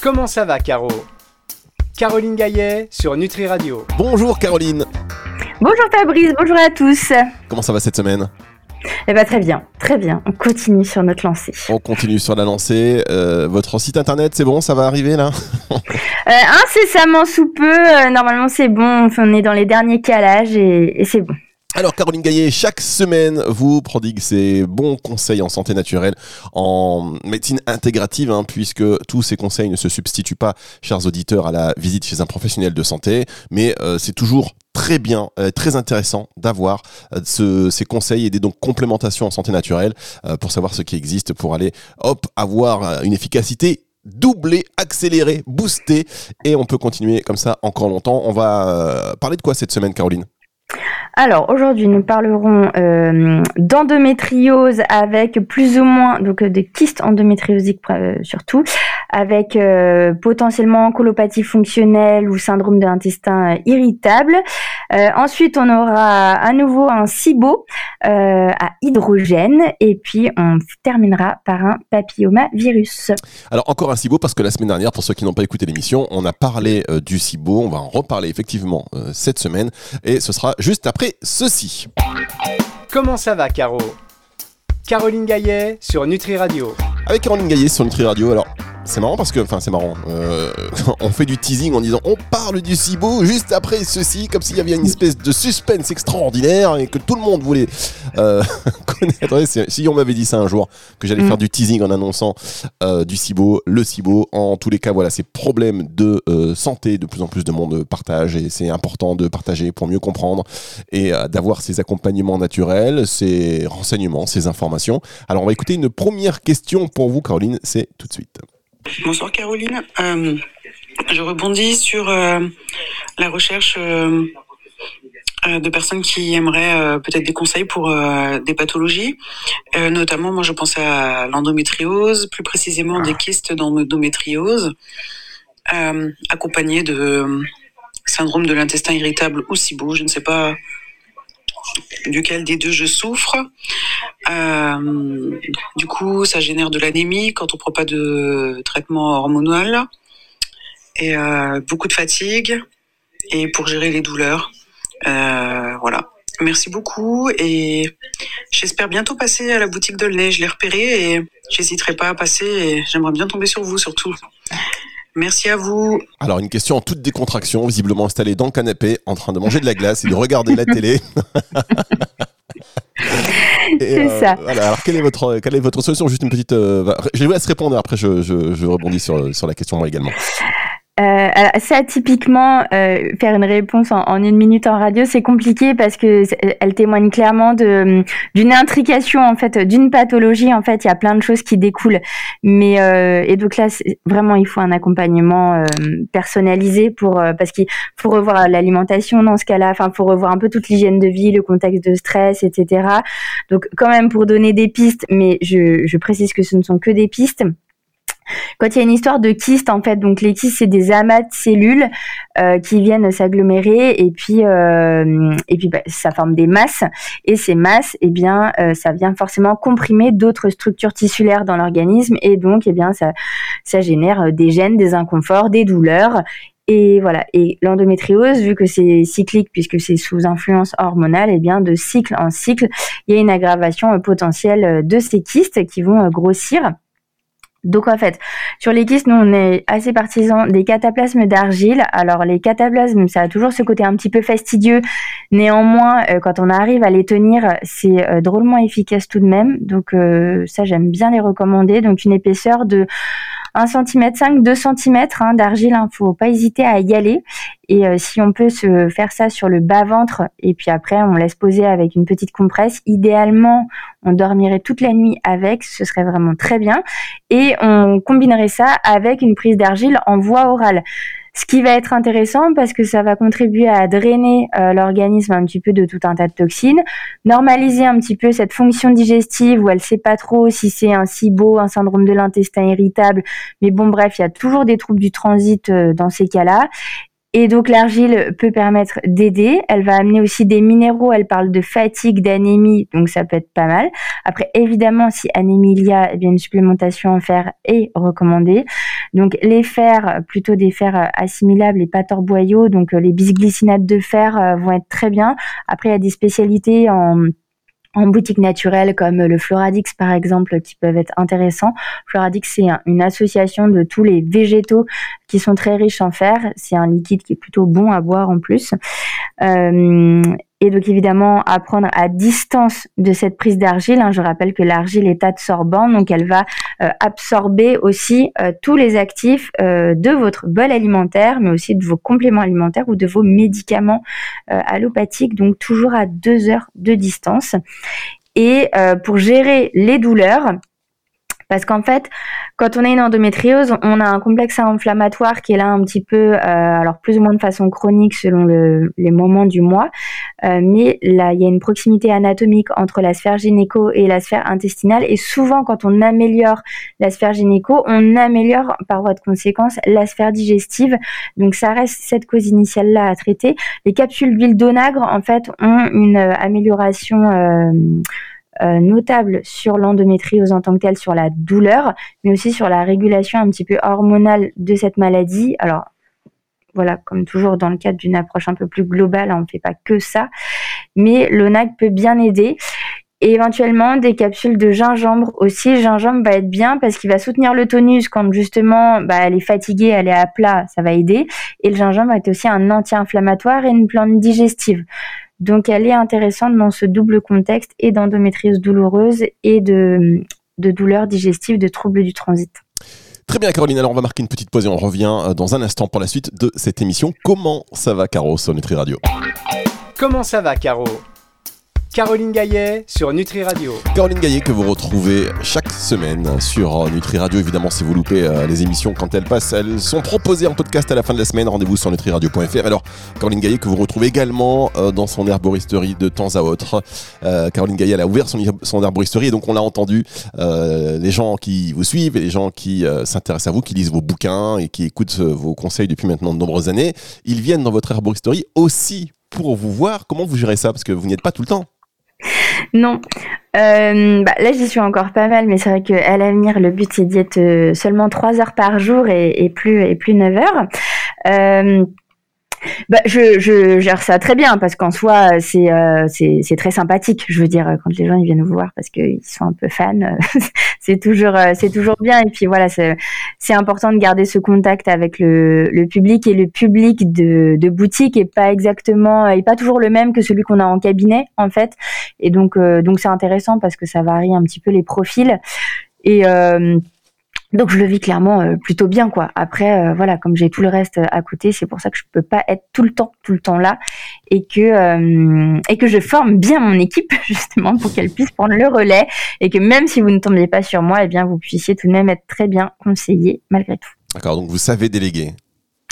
Comment ça va, Caro? Caroline Gaillet sur Nutri Radio. Bonjour Caroline. Bonjour Fabrice, bonjour à tous. Comment ça va cette semaine? Eh bien très bien, très bien. On continue sur notre lancée. On continue sur la lancée. Euh, votre site internet, c'est bon, ça va arriver là? Euh, Incessamment sous peu. Euh, normalement, c'est bon. On est dans les derniers calages et c'est bon. Alors Caroline Gaillet, chaque semaine vous prodigue ses bons conseils en santé naturelle, en médecine intégrative, hein, puisque tous ces conseils ne se substituent pas, chers auditeurs, à la visite chez un professionnel de santé, mais euh, c'est toujours très bien, euh, très intéressant d'avoir euh, ces conseils et des donc complémentations en santé naturelle pour savoir ce qui existe, pour aller hop avoir une efficacité doublée, accélérée, boostée, et on peut continuer comme ça encore longtemps. On va parler de quoi cette semaine, Caroline? Alors aujourd'hui, nous parlerons euh, d'endométriose avec plus ou moins donc euh, de kystes endométriosiques euh, surtout, avec potentiellement colopathie fonctionnelle ou syndrome de l'intestin irritable. ensuite, on aura à nouveau un SIBO à hydrogène et puis on terminera par un papillomavirus. Alors encore un SIBO parce que la semaine dernière, pour ceux qui n'ont pas écouté l'émission, on a parlé du SIBO. On va en reparler effectivement cette semaine et ce sera juste après ceci. Comment ça va, Caro? Caroline Gaillet sur Nutri Radio. Avec Caroline Gaillet sur Nutri Radio. Alors, c'est marrant parce que, enfin, c'est marrant. Euh, on fait du teasing en disant on parle du cibo juste après ceci, comme s'il y avait une espèce de suspense extraordinaire et que tout le monde voulait euh, connaître. Si on m'avait dit ça un jour, que j'allais mm. faire du teasing en annonçant euh, du cibo, le cibo, en tous les cas, voilà, ces problèmes de santé, de plus en plus de monde partage et c'est important de partager pour mieux comprendre et d'avoir ces accompagnements naturels, ces renseignements, ces informations. Alors, on va écouter une première question pour vous, Caroline, c'est tout de suite. Bonsoir Caroline. Euh, je rebondis sur euh, la recherche euh, de personnes qui aimeraient peut-être des conseils pour des pathologies. notamment, moi je pensais à l'endométriose, plus précisément des kystes d'endométriose, accompagnés de syndrome de l'intestin irritable ou SIBO, je ne sais pas duquel des deux je souffre. Euh, du coup, ça génère de l'anémie quand on prend pas de traitement hormonal et euh, beaucoup de fatigue et pour gérer les douleurs. Euh, voilà. Merci beaucoup et j'espère bientôt passer à la boutique de Je l'ai repéré et j'hésiterai pas à passer et j'aimerais bien tomber sur vous surtout. Merci à vous. Alors, une question en toute décontraction, visiblement installée dans le canapé, en train de manger de la glace et de regarder la télé. C'est euh, ça. Alors, quelle est votre, quelle est votre solution? Juste une petite. Euh, je vais laisser répondre. Après, je, je, je rebondis sur, sur la question moi également. Euh, ça, typiquement, euh, faire une réponse en, une minute en radio, c'est compliqué parce que elle témoigne clairement de d'une intrication en fait, d'une pathologie. En fait, il y a plein de choses qui découlent. Mais euh, et donc là, vraiment, il faut un accompagnement euh, personnalisé pour euh, parce qu'il faut revoir l'alimentation dans ce cas-là. Enfin, faut revoir un peu toute l'hygiène de vie, le contexte de stress, etc. Donc, quand même, pour donner des pistes, mais je, je précise que ce ne sont que des pistes quand il y a une histoire de kyste, en fait, donc les kystes, c'est des amas de cellules euh, qui viennent s'agglomérer et puis euh, et bah, ça forme des masses et ces masses, eh bien, euh, ça vient forcément comprimer d'autres structures tissulaires dans l'organisme et donc, eh bien, ça ça génère des gènes, des inconforts, des douleurs et voilà. Et l'endométriose, vu que c'est cyclique puisque c'est sous influence hormonale, eh bien de cycle en cycle, il y a une aggravation potentielle de ces kystes qui vont grossir. Donc en fait, sur les kystes, nous on est assez partisans des cataplasmes d'argile. Alors les cataplasmes, ça a toujours ce côté un petit peu fastidieux. Néanmoins, euh, quand on arrive à les tenir, c'est euh, drôlement efficace tout de même. Donc euh, ça, j'aime bien les recommander. Donc une épaisseur de 1 cm 5, 2 cm d'argile, il hein, faut pas hésiter à y aller. Et euh, si on peut se faire ça sur le bas-ventre, et puis après on laisse poser avec une petite compresse, idéalement on dormirait toute la nuit avec, ce serait vraiment très bien. Et on combinerait ça avec une prise d'argile en voie orale. Ce qui va être intéressant parce que ça va contribuer à drainer euh, l'organisme un petit peu de tout un tas de toxines, normaliser un petit peu cette fonction digestive où elle sait pas trop si c'est un SIBO, un syndrome de l'intestin irritable, mais bon bref, il y a toujours des troubles du transit euh, dans ces cas-là Et donc l'argile peut permettre d'aider. Elle va amener aussi des minéraux. Elle parle de fatigue, d'anémie, donc ça peut être pas mal. Après, évidemment, si anémie il y a, eh bien une supplémentation en fer est recommandée. Donc les fers, plutôt des fers assimilables et pas torboyaux. Donc les bisglycinates de fer vont être très bien. Après, il y a des spécialités en en boutique naturelle comme le Floradix par exemple qui peuvent être intéressants. Floradix c'est une association de tous les végétaux qui sont très riches en fer. C'est un liquide qui est plutôt bon à boire en plus. Euh, et donc évidemment apprendre à distance de cette prise d'argile. Hein. Je rappelle que l'argile est absorbante, donc elle va euh, absorber aussi euh, tous les actifs euh, de votre bol alimentaire, mais aussi de vos compléments alimentaires ou de vos médicaments allopathiques, donc toujours à deux heures de distance. Et pour gérer les douleurs, parce qu'en fait, quand on a une endométriose, on a un complexe inflammatoire qui est là un petit peu, euh, alors plus ou moins de façon chronique selon les moments du mois, euh, mais là, il y a une proximité anatomique entre la sphère gynéco et la sphère intestinale, et souvent quand on améliore la sphère gynéco, on améliore par voie de conséquence la sphère digestive, donc ça reste cette cause initiale-là à traiter. Les capsules d'huile d'onagre, en fait, ont une amélioration euh, euh, notable sur l'endométriose en tant que telle, sur la douleur, mais aussi sur la régulation un petit peu hormonale de cette maladie. Alors, voilà, comme toujours dans le cadre d'une approche un peu plus globale, on ne fait pas que ça, mais l'ONAC peut bien aider. Et éventuellement des capsules de gingembre aussi. Gingembre va être bien parce qu'il va soutenir le tonus quand justement bah, elle est fatiguée, elle est à plat, ça va aider. Et le gingembre est aussi un anti-inflammatoire et une plante digestive. Donc elle est intéressante dans ce double contexte et d'endométriose douloureuse et de, de douleurs digestives, de troubles du transit. Très bien Caroline, alors on va marquer une petite pause et on revient euh, dans un instant pour la suite de cette émission. Comment ça va Caro sur Nutri Radio? Comment ça va Caro? Caroline Gaillet sur Nutri Radio. Caroline Gaillet que vous retrouvez chaque semaine sur Nutri Radio. Évidemment, si vous loupez euh, les émissions quand elles passent, elles sont proposées en podcast à la fin de la semaine. Rendez-vous sur nutriradio.fr. Alors, Caroline Gaillet que vous retrouvez également euh, dans son herboristerie de temps à autre. Euh, Caroline Gaillet, elle a ouvert son, son herboristerie et donc on l'a entendu. les gens qui vous suivent et les gens qui s'intéressent à vous, qui lisent vos bouquins et qui écoutent vos conseils depuis maintenant de nombreuses années, ils viennent dans votre herboristerie aussi pour vous voir comment vous gérez ça? Parce que vous n'y êtes pas tout le temps. Non. Euh, bah, là, j'y suis encore pas mal, mais c'est vrai qu'à l'avenir, le but, c'est d'y être euh, seulement 3 heures par jour et, plus, et plus 9 heures. Euh, bah, je, je gère ça très bien parce qu'en soi, c'est euh, très sympathique. Je veux dire, quand les gens ils viennent nous voir parce qu'ils sont un peu fans, c'est toujours euh, c'est toujours bien. Et puis voilà, c'est important de garder ce contact avec le, le public et le public de, de boutique est pas exactement est pas toujours le même que celui qu'on a en cabinet en fait. Et donc euh, donc c'est intéressant parce que ça varie un petit peu les profils et euh, donc je le vis clairement euh, plutôt bien quoi. Après euh, voilà, comme j'ai tout le reste euh, à côté, c'est pour ça que je peux pas être tout le temps tout le temps là et que et que je forme bien mon équipe justement pour qu'elle puisse prendre le relais et que même si vous ne tombiez pas sur moi, eh bien vous puissiez tout de même être très bien conseillé malgré tout. D'accord, donc vous savez déléguer.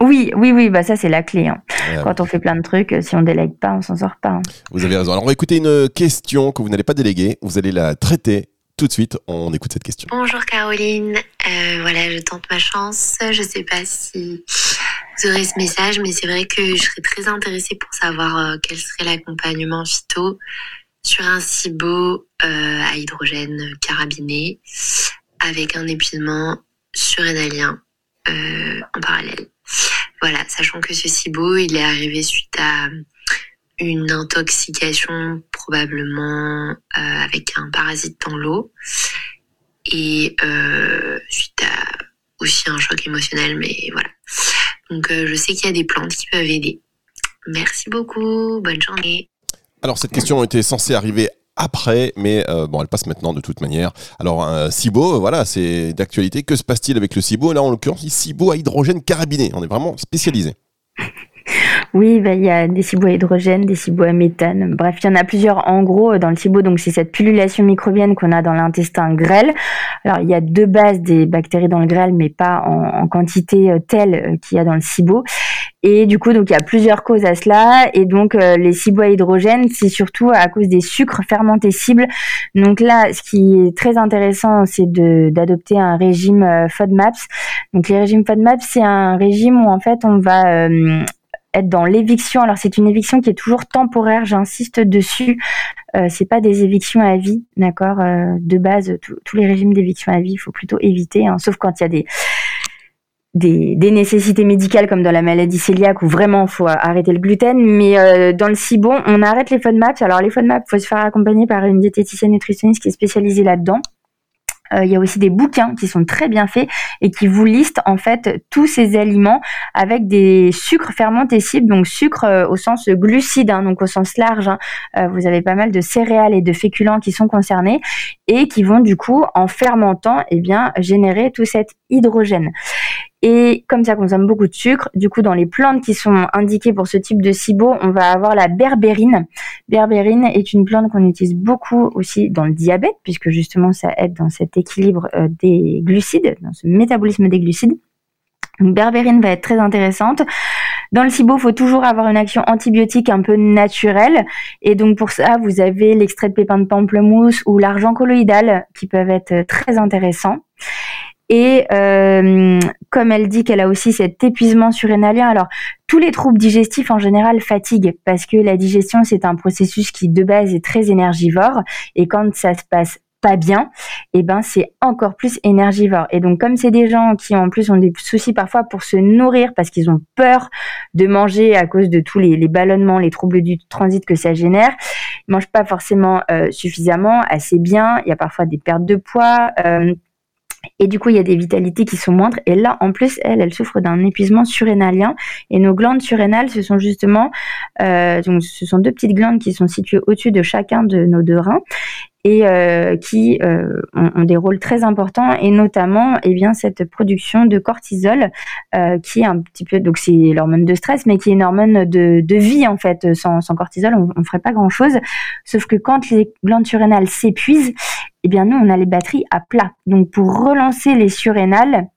Oui, oui, oui, bah ça c'est la clé. Hein. Quand on fait plein de trucs, si on délègue pas, on s'en sort pas. Hein. Vous avez raison. Alors on va écouter une question que vous n'allez pas déléguer. Vous allez la traiter tout de suite, on écoute cette question. Bonjour Caroline, euh, voilà, je tente ma chance. Je sais pas si vous aurez ce message, mais c'est vrai que je serais très intéressée pour savoir euh, quel serait l'accompagnement phyto sur un cibo euh, à hydrogène carabiné avec un épuisement surrénalien en parallèle. Voilà, sachant que ce cibo, il est arrivé suite à une intoxication probablement euh, avec un parasite dans l'eau et euh, suite à aussi un choc émotionnel, mais voilà. Donc euh, je sais qu'il y a des plantes qui peuvent aider. Merci beaucoup, bonne journée. Alors cette question était censée arriver après, mais bon, elle passe maintenant de toute manière. Alors, un SIBO, voilà, c'est d'actualité. Que se passe-t-il avec le SIBO? Là, en l'occurrence, SIBO à hydrogène carabiné. On est vraiment spécialisé. Oui, bah, il y a des cibots à hydrogène, des cibots à méthane. Bref, il y en a plusieurs en gros dans le cibo. Donc, c'est cette pullulation microbienne qu'on a dans l'intestin grêle. Alors, il y a deux bases des bactéries dans le grêle, mais pas en, quantité euh, telle euh, qu'il y a dans le cibo. Et du coup, donc il y a plusieurs causes à cela. Et donc euh, les cibots à hydrogène, c'est surtout à cause des sucres fermentés cibles. Donc là, ce qui est très intéressant, c'est d'adopter un régime FODMAPS. Donc les régimes FODMAPS, c'est un régime où en fait on va être dans l'éviction. Alors c'est une éviction qui est toujours temporaire, j'insiste dessus. Euh, c'est pas des évictions à vie, d'accord. Euh, de base, tous les régimes d'éviction à vie, il faut plutôt éviter, hein, sauf quand il y a des des, des, nécessités médicales comme dans la maladie cœliaque où vraiment faut arrêter le gluten, mais euh, dans le cibon, on arrête les FODMAPs. Alors les FODMAPs, faut se faire accompagner par une diététicienne nutritionniste qui est spécialisée là-dedans. Euh, il y a aussi des bouquins qui sont très bien faits et qui vous listent en fait tous ces aliments avec des sucres fermentescibles, donc sucre euh, au sens glucide, hein, donc au sens large. Hein. Euh, vous avez pas mal de céréales et de féculents qui sont concernés et qui vont du coup en fermentant, eh bien générer tout cet hydrogène. Et comme ça consomme beaucoup de sucre, du coup, dans les plantes qui sont indiquées pour ce type de SIBO, on va avoir la berbérine. Berbérine est une plante qu'on utilise beaucoup aussi dans le diabète, puisque justement, ça aide dans cet équilibre euh, des glucides, dans ce métabolisme des glucides. Donc, berbérine va être très intéressante. Dans le SIBO, il faut toujours avoir une action antibiotique un peu naturelle. Et donc, pour ça, vous avez l'extrait de pépins de pamplemousse ou l'argent colloïdal qui peuvent être très intéressants. Et euh, comme elle dit qu'elle a aussi cet épuisement surrénalien, alors tous les troubles digestifs en général fatiguent parce que la digestion c'est un processus qui de base est très énergivore et quand ça se passe pas bien, et eh ben c'est encore plus énergivore. Et donc comme c'est des gens qui en plus ont des soucis parfois pour se nourrir parce qu'ils ont peur de manger à cause de tous les, ballonnements, les troubles du transit que ça génère, ils mangent pas forcément euh, suffisamment, assez bien. Il y a parfois des pertes de poids. Euh, et du coup, il y a des vitalités qui sont moindres. Et là, en plus, elle, elle souffre d'un épuisement surrénalien. Et nos glandes surrénales, ce sont justement, euh, donc, ce sont deux petites glandes qui sont situées au-dessus de chacun de nos deux reins et euh, qui euh, ont, des rôles très importants et notamment eh bien cette production de cortisol euh, qui est un petit peu donc c'est l'hormone de stress mais qui est une hormone de, vie en fait. Sans, cortisol on, on ferait pas grand chose sauf que quand les glandes surrénales s'épuisent eh bien nous on a les batteries à plat. Donc pour relancer les surrénales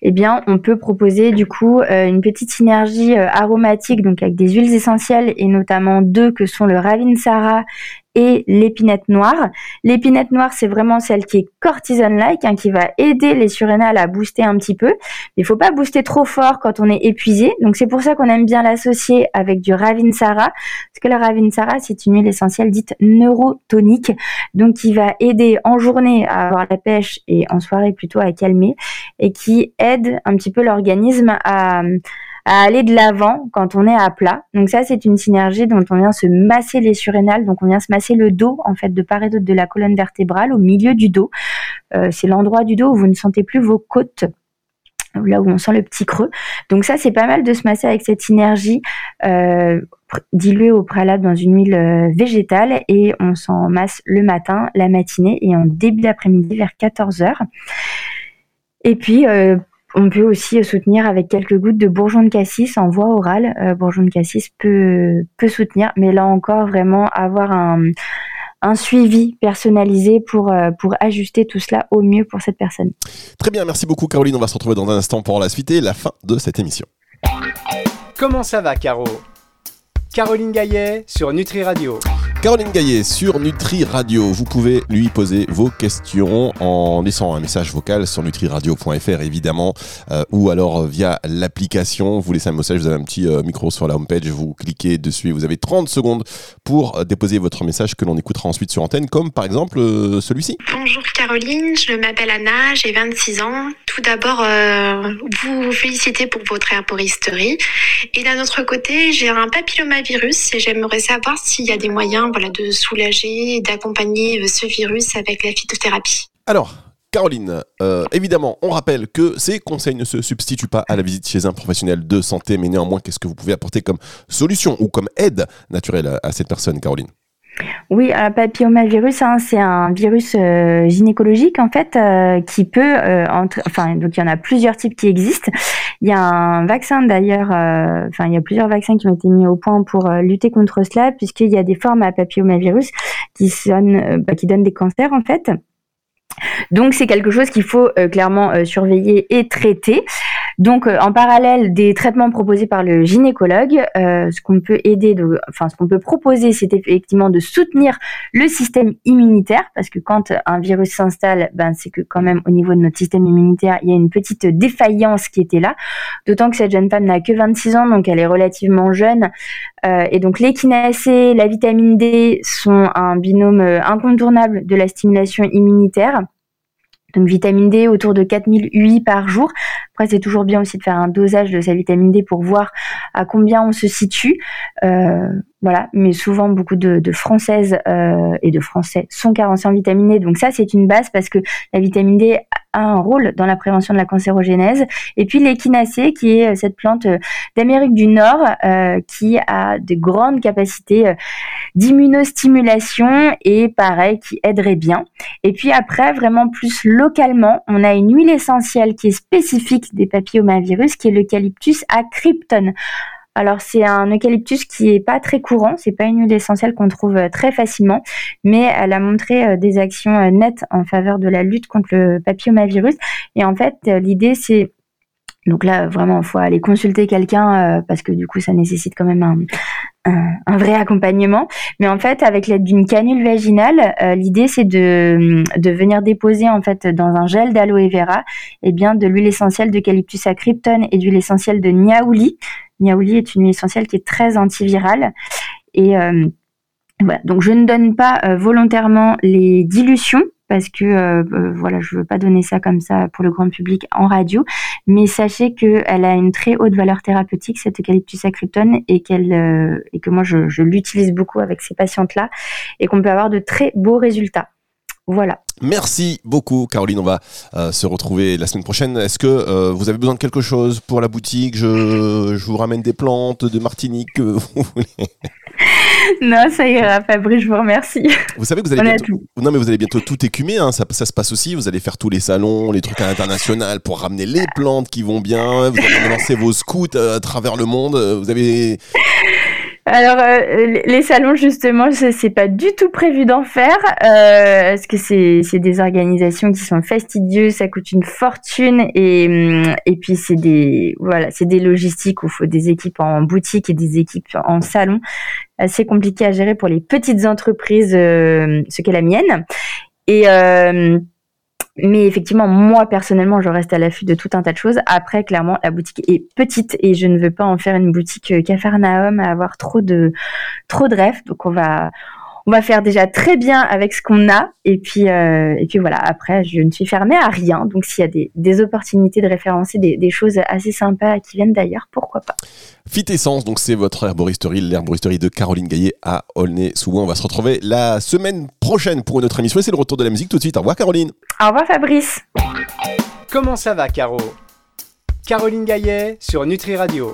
eh bien, on peut proposer du coup une petite synergie aromatique, donc avec des huiles essentielles et notamment deux que sont le Ravinsara et l'épinette noire. L'épinette noire, c'est vraiment celle qui est cortisone-like, hein, qui va aider les surrénales à booster un petit peu. Il faut pas booster trop fort quand on est épuisé. Donc c'est pour ça qu'on aime bien l'associer avec du Ravinsara, parce que la Ravinsara, c'est une huile essentielle dite neurotonique, donc qui va aider en journée à avoir la pêche et en soirée plutôt à calmer, et qui aide un petit peu l'organisme à à aller de l'avant quand on est à plat. Donc ça, c'est une synergie dont on vient se masser les surrénales. Donc on vient se masser le dos, en fait, de part et d'autre de la colonne vertébrale, au milieu du dos. Euh, c'est l'endroit du dos où vous ne sentez plus vos côtes là où on sent le petit creux. Donc ça, c'est pas mal de se masser avec cette synergie euh, diluée au préalable dans une huile euh, végétale et on s'en masse le matin, la matinée et en début d'après-midi vers 14h. Et puis, on peut aussi soutenir avec quelques gouttes de bourgeon de cassis en voie orale. Euh, bourgeon de cassis peut, peut soutenir, mais là encore, vraiment avoir un, un suivi personnalisé pour, euh, pour ajuster tout cela au mieux pour cette personne. Très bien, merci beaucoup Caroline. On va se retrouver dans un instant pour la suite et la fin de cette émission. Comment ça va, Caro? Caroline Gaillet sur Nutri Radio. Caroline Gaillet sur Nutri Radio. Vous pouvez lui poser vos questions en laissant un message vocal sur nutriradio.fr évidemment euh, ou alors via l'application. Vous laissez un message, vous avez un petit euh, micro sur la homepage, vous cliquez dessus et vous avez 30 secondes pour euh, déposer votre message que l'on écoutera ensuite sur antenne comme par exemple celui-ci. Bonjour Caroline, je m'appelle Anna, j'ai 26 ans. Tout d'abord, vous féliciter pour votre herboristerie et d'un autre côté, j'ai un papillomavirus et j'aimerais savoir s'il y a des moyens de soulager d'accompagner euh, ce virus avec la phytothérapie. Alors, Caroline, euh, évidemment, on rappelle que ces conseils ne se substituent pas à la visite chez un professionnel de santé, mais néanmoins, qu'est-ce que vous pouvez apporter comme solution ou comme aide naturelle à cette personne, Caroline? Oui, un papillomavirus, hein, c'est un virus euh, gynécologique en fait qui peut, enfin donc il y en a plusieurs types qui existent. Il y a un vaccin d'ailleurs, euh, enfin il y a plusieurs vaccins qui ont été mis au point pour euh, lutter contre cela, puisqu'il y a des formes à papillomavirus qui, sonnent, euh, bah, qui donnent des cancers en fait. Donc c'est quelque chose qu'il faut clairement surveiller et traiter. Donc, euh, en parallèle des traitements proposés par le gynécologue, euh, ce qu'on peut aider, de, enfin, ce qu'on peut proposer, c'est effectivement de soutenir le système immunitaire, parce que quand un virus s'installe, ben, c'est que quand même au niveau de notre système immunitaire, il y a une petite défaillance qui était là. D'autant que cette jeune femme n'a que 26 ans, donc elle est relativement jeune. Euh, et donc l'échinacée, la vitamine D sont un binôme incontournable de la stimulation immunitaire. Donc vitamine D autour de 4000 UI par jour. Après, c'est toujours bien aussi de faire un dosage de sa vitamine D pour voir à combien on se situe. Euh, voilà, mais souvent beaucoup de, Françaises euh, et de Français sont carencés en vitamine D. Donc ça, c'est une base parce que la vitamine D a un rôle dans la prévention de la cancérogénèse. Et puis l'échinacée, qui est euh, cette plante d'Amérique du Nord, qui a de grandes capacités d'immunostimulation et pareil, qui aiderait bien. Et puis après, vraiment plus localement, on a une huile essentielle qui est spécifique des papillomavirus, qui est l'eucalyptus acrypton. Alors c'est un eucalyptus qui est pas très courant, c'est pas une huile essentielle qu'on trouve euh, très facilement, mais elle a montré euh, des actions euh, nettes en faveur de la lutte contre le papillomavirus. Et en fait, l'idée c'est donc là, vraiment, il faut aller consulter quelqu'un parce que du coup, ça nécessite quand même un, vrai accompagnement. Mais en fait, avec l'aide d'une canule vaginale, l'idée c'est de, venir déposer en fait dans un gel d'aloe vera, eh bien de l'huile essentielle d'eucalyptus à krypton et d'huile essentielle de niaouli. Niaouli est une huile essentielle qui est très antivirale et euh. Donc je ne donne pas euh, volontairement les dilutions parce que euh, voilà, je veux pas donner ça comme ça pour le grand public en radio, mais sachez qu'elle a une très haute valeur thérapeutique cette eucalyptus acryptone et et que moi je, l'utilise beaucoup avec ces patientes là et qu'on peut avoir de très beaux résultats. Voilà. Merci beaucoup, Caroline. On va se retrouver la semaine prochaine. Est-ce que vous avez besoin de quelque chose pour la boutique? Je, je, vous ramène des plantes de Martinique. Vous voulez non, ça ira, Fabrice, je vous remercie. Vous savez que vous allez bientôt... Non, mais vous allez bientôt tout écumer, hein. ça, ça, se passe aussi. Vous allez faire tous les salons, les trucs à l'international pour ramener les plantes qui vont bien. Vous allez lancer vos scouts euh, à travers le monde. Vous avez alors, euh, les salons, justement, c'est pas du tout prévu d'en faire, euh, parce que c'est des organisations qui sont fastidieuses, ça coûte une fortune, et, hum, et puis c'est des, voilà, c'est des logistiques où il faut des équipes en boutique et des équipes en salon. Assez compliqué à gérer pour les petites entreprises, euh, ce qu'est la mienne. Et, euh, mais effectivement, moi personnellement, je reste à l'affût de tout un tas de choses. Après, clairement, la boutique est petite et je ne veux pas en faire une boutique euh, Cafarnaum à avoir trop de trop de rêves. Donc on va on va faire déjà très bien avec ce qu'on a. Et puis, euh, et puis voilà, après, je ne suis fermée à rien. Donc, s'il y a des, des, opportunités de référencer des, des, choses assez sympas qui viennent d'ailleurs, pourquoi pas. Fit Essence, donc c'est votre herboristerie, l'herboristerie de Caroline Gaillet à Aulnay-sous-Bois. On va se retrouver la semaine prochaine pour une autre émission. Et c'est le retour de la musique tout de suite. Au revoir, Caroline. Au revoir, Fabrice. Comment ça va, Caro? Caroline Gaillet sur Nutri Radio.